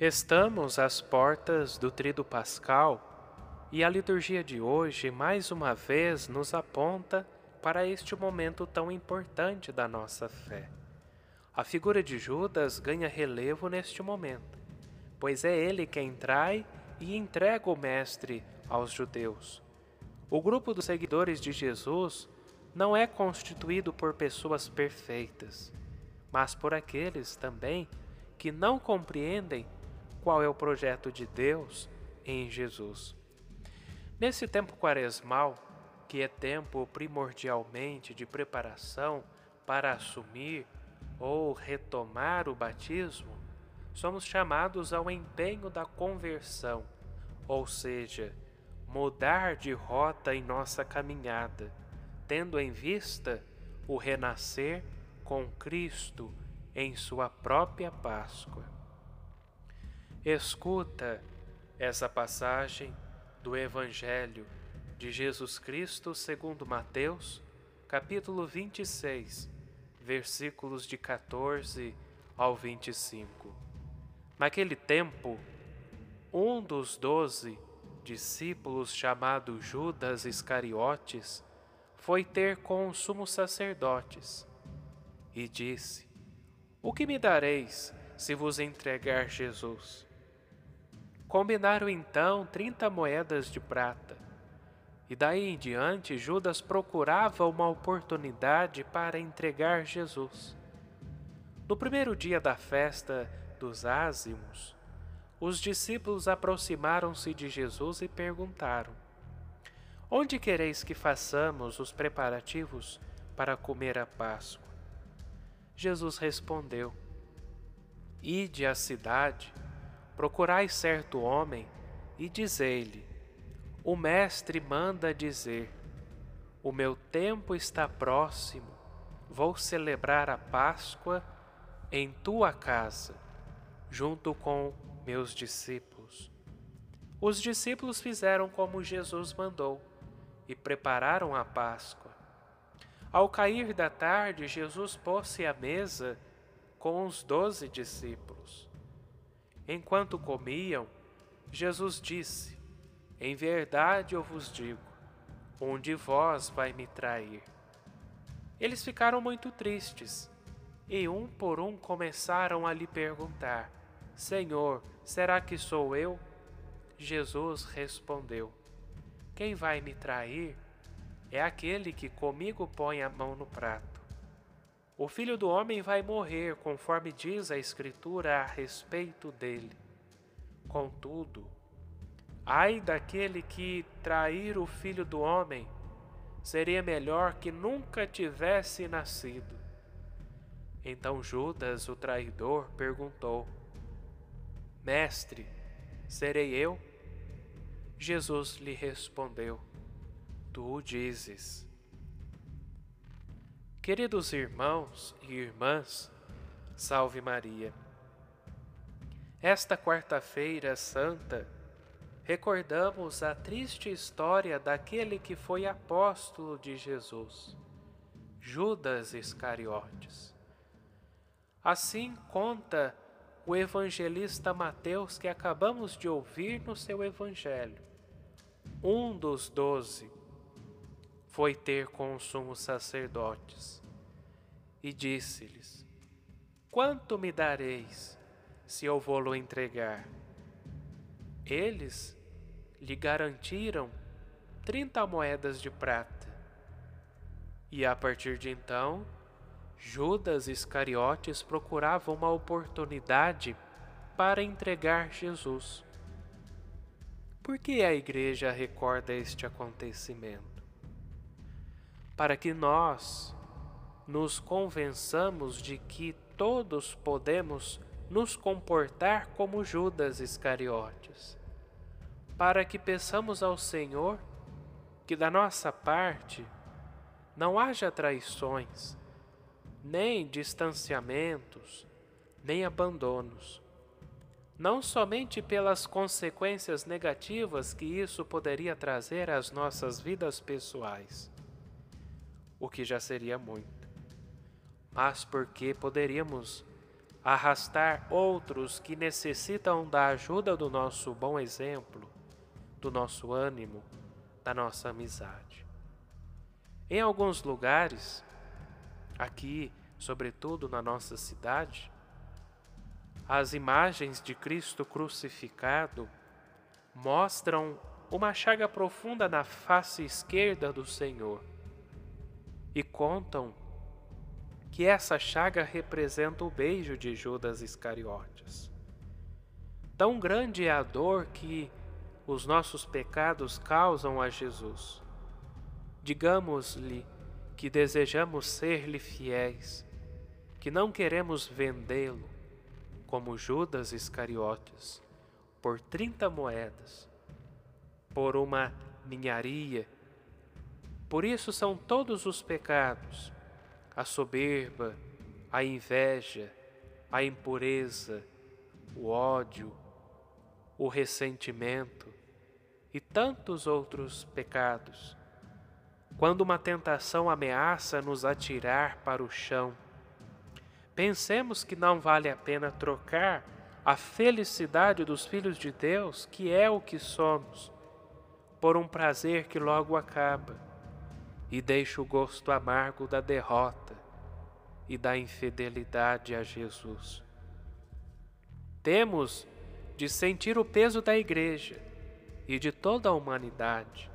Estamos às portas do Trido Pascal e a liturgia de hoje mais uma vez nos aponta para este momento tão importante da nossa fé. A figura de Judas ganha relevo neste momento, pois é ele quem trai e entrega o Mestre aos judeus. O grupo dos seguidores de Jesus não é constituído por pessoas perfeitas, mas por aqueles também que não compreendem qual é o projeto de Deus em Jesus. Nesse tempo quaresmal, que é tempo primordialmente de preparação para assumir ou retomar o batismo, somos chamados ao empenho da conversão, ou seja, mudar de rota em nossa caminhada, tendo em vista o renascer com Cristo em sua própria Páscoa. Escuta essa passagem do Evangelho de Jesus Cristo segundo Mateus, capítulo 26, versículos de 14 ao 25. Naquele tempo, um dos doze discípulos, chamado Judas Iscariotes, foi ter com os sumos sacerdotes e disse: O que me dareis se vos entregar Jesus? Combinaram então trinta moedas de prata. E daí em diante, Judas procurava uma oportunidade para entregar Jesus. No primeiro dia da festa dos ázimos, os discípulos aproximaram-se de Jesus e perguntaram: Onde quereis que façamos os preparativos para comer a Páscoa? Jesus respondeu: Ide à cidade, procurai certo homem e dizei-lhe: O Mestre manda dizer: O meu tempo está próximo, vou celebrar a Páscoa em tua casa, junto com meus discípulos. Os discípulos fizeram como Jesus mandou e prepararam a Páscoa. Ao cair da tarde, Jesus pôs-se à mesa com os doze discípulos. Enquanto comiam, Jesus disse: Em verdade eu vos digo, um de vós vai me trair. Eles ficaram muito tristes e um por um começaram a lhe perguntar: Senhor, será que sou eu? Jesus respondeu: Quem vai me trair é aquele que comigo põe a mão no prato. O filho do homem vai morrer, conforme diz a Escritura a respeito dele. Contudo, ai daquele que trair o filho do homem, seria melhor que nunca tivesse nascido. Então Judas, o traidor, perguntou: Mestre, serei eu? Jesus lhe respondeu: Tu o dizes. Queridos irmãos e irmãs, salve Maria. Esta quarta-feira santa, recordamos a triste história daquele que foi apóstolo de Jesus, Judas Iscariotes. Assim conta o evangelista Mateus que acabamos de ouvir no seu evangelho. Um dos doze foi ter com os sumos sacerdotes e disse-lhes: Quanto me dareis se eu vou-lo entregar? Eles lhe garantiram trinta moedas de prata. E a partir de então, Judas Iscariotes procurava uma oportunidade para entregar Jesus. Por que a igreja recorda este acontecimento? Para que nós nos convençamos de que todos podemos nos comportar como Judas Iscariotes, para que peçamos ao Senhor que da nossa parte não haja traições, nem distanciamentos, nem abandonos. Não somente pelas consequências negativas que isso poderia trazer às nossas vidas pessoais, o que já seria muito, mas porque poderíamos arrastar outros que necessitam da ajuda do nosso bom exemplo, do nosso ânimo, da nossa amizade. Em alguns lugares, aqui, sobretudo na nossa cidade, as imagens de Cristo crucificado mostram uma chaga profunda na face esquerda do Senhor e contam que essa chaga representa o beijo de Judas Iscariotes. Tão grande é a dor que os nossos pecados causam a Jesus. Digamos-lhe que desejamos ser-lhe fiéis, que não queremos vendê-lo, como Judas Iscariotes, por trinta moedas, por uma ninharia. Por isso são todos os pecados a soberba, a inveja, a impureza, o ódio, o ressentimento e tantos outros pecados. Quando uma tentação ameaça nos atirar para o chão, pensemos que não vale a pena trocar a felicidade dos filhos de Deus, que é o que somos, por um prazer que logo acaba e deixa o gosto amargo da derrota e da infidelidade a Jesus. Temos de sentir o peso da Igreja e de toda a humanidade.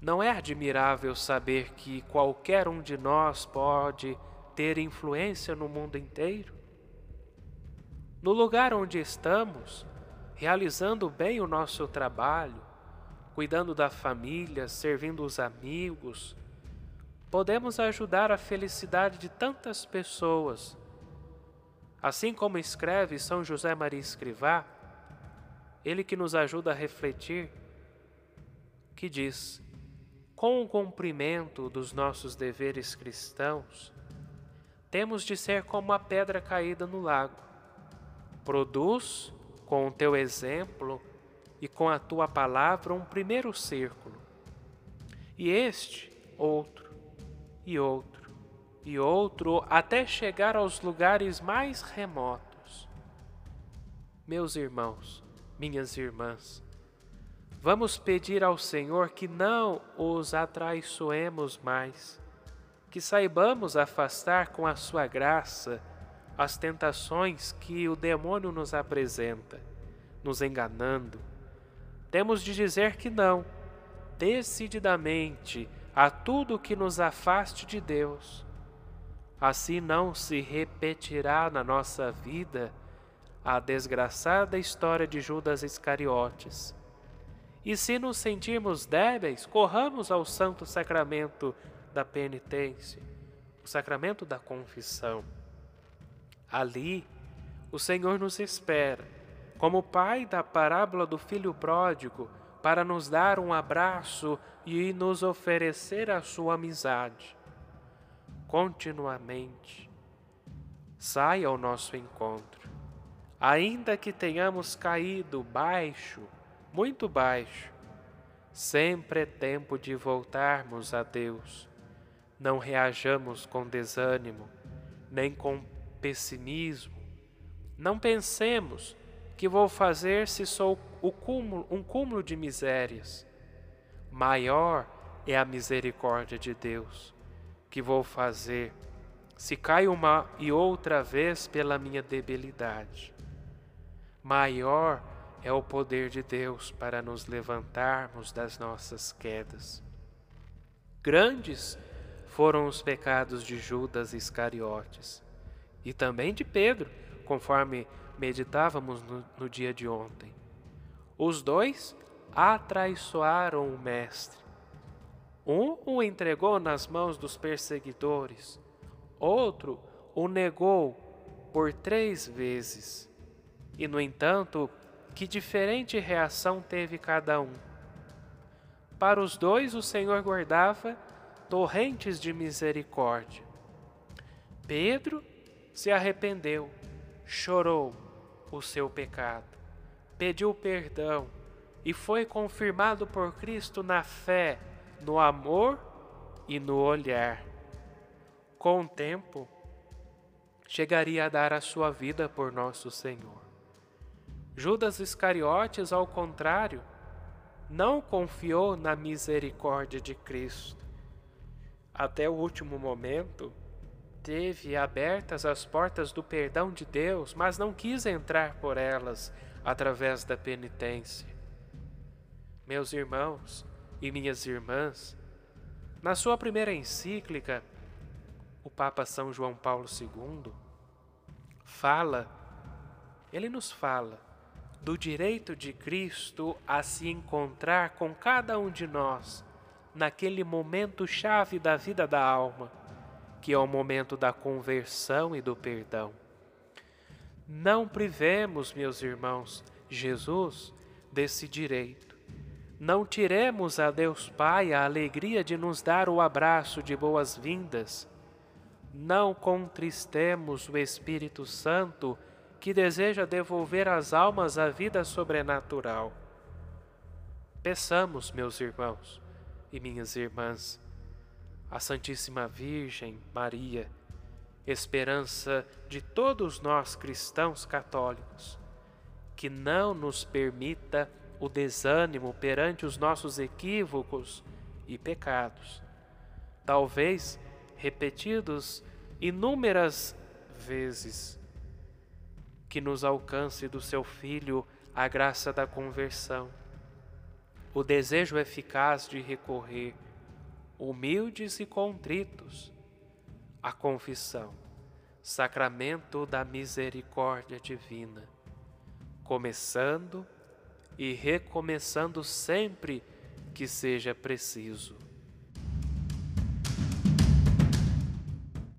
Não é admirável saber que qualquer um de nós pode ter influência no mundo inteiro? No lugar onde estamos, realizando bem o nosso trabalho, cuidando da família, servindo os amigos, podemos ajudar a felicidade de tantas pessoas. Assim como escreve São José Maria Escrivá, ele que nos ajuda a refletir, que diz: com o cumprimento dos nossos deveres cristãos, temos de ser como a pedra caída no lago. Produz, com o teu exemplo, e com a tua palavra um primeiro círculo, e este outro, e outro, e outro, até chegar aos lugares mais remotos. Meus irmãos, minhas irmãs, vamos pedir ao Senhor que não os atraiçoemos mais, que saibamos afastar com a sua graça as tentações que o demônio nos apresenta, nos enganando, temos de dizer que não, decididamente, a tudo que nos afaste de Deus. Assim não se repetirá na nossa vida a desgraçada história de Judas Iscariotes. E se nos sentirmos débeis, corramos ao santo sacramento da penitência, o sacramento da confissão. Ali, o Senhor nos espera como o pai da parábola do filho pródigo, para nos dar um abraço e nos oferecer a sua amizade. Continuamente, sai ao nosso encontro. Ainda que tenhamos caído baixo, muito baixo, sempre é tempo de voltarmos a Deus. Não reajamos com desânimo, nem com pessimismo. Não pensemos que vou fazer se sou cúmulo, um cúmulo de misérias? Maior é a misericórdia de Deus que vou fazer se caio uma e outra vez pela minha debilidade. Maior é o poder de Deus para nos levantarmos das nossas quedas. Grandes foram os pecados de Judas Iscariotes e também de Pedro, conforme meditávamos no, no dia de ontem. Os dois atraiçoaram o Mestre. Um o entregou nas mãos dos perseguidores, outro o negou por três vezes. E, no entanto, que diferente reação teve cada um. Para os dois, o Senhor guardava torrentes de misericórdia. Pedro se arrependeu, chorou o seu pecado, pediu perdão e foi confirmado por Cristo na fé, no amor e no olhar. Com o tempo, chegaria a dar a sua vida por nosso Senhor. Judas Iscariotes, ao contrário, não confiou na misericórdia de Cristo. Até o último momento, teve abertas as portas do perdão de Deus, mas não quis entrar por elas através da penitência. Meus irmãos e minhas irmãs, na sua primeira encíclica, o Papa São João Paulo II fala, ele nos fala do direito de Cristo a se encontrar com cada um de nós naquele momento chave da vida da alma, que é o momento da conversão e do perdão. Não privemos, meus irmãos, Jesus desse direito. Não tiremos a Deus Pai a alegria de nos dar o abraço de boas-vindas não contristemos o Espírito Santo que deseja devolver às almas a vida sobrenatural. Peçamos, meus irmãos e minhas irmãs, a Santíssima Virgem Maria, esperança de todos nós cristãos católicos, que não nos permita o desânimo perante os nossos equívocos e pecados. Talvez repetidos inúmeras vezes, que nos alcance do seu Filho a graça da conversão, o desejo eficaz de recorrer, humildes e contritos, à confissão, sacramento da misericórdia divina, começando e recomeçando sempre que seja preciso.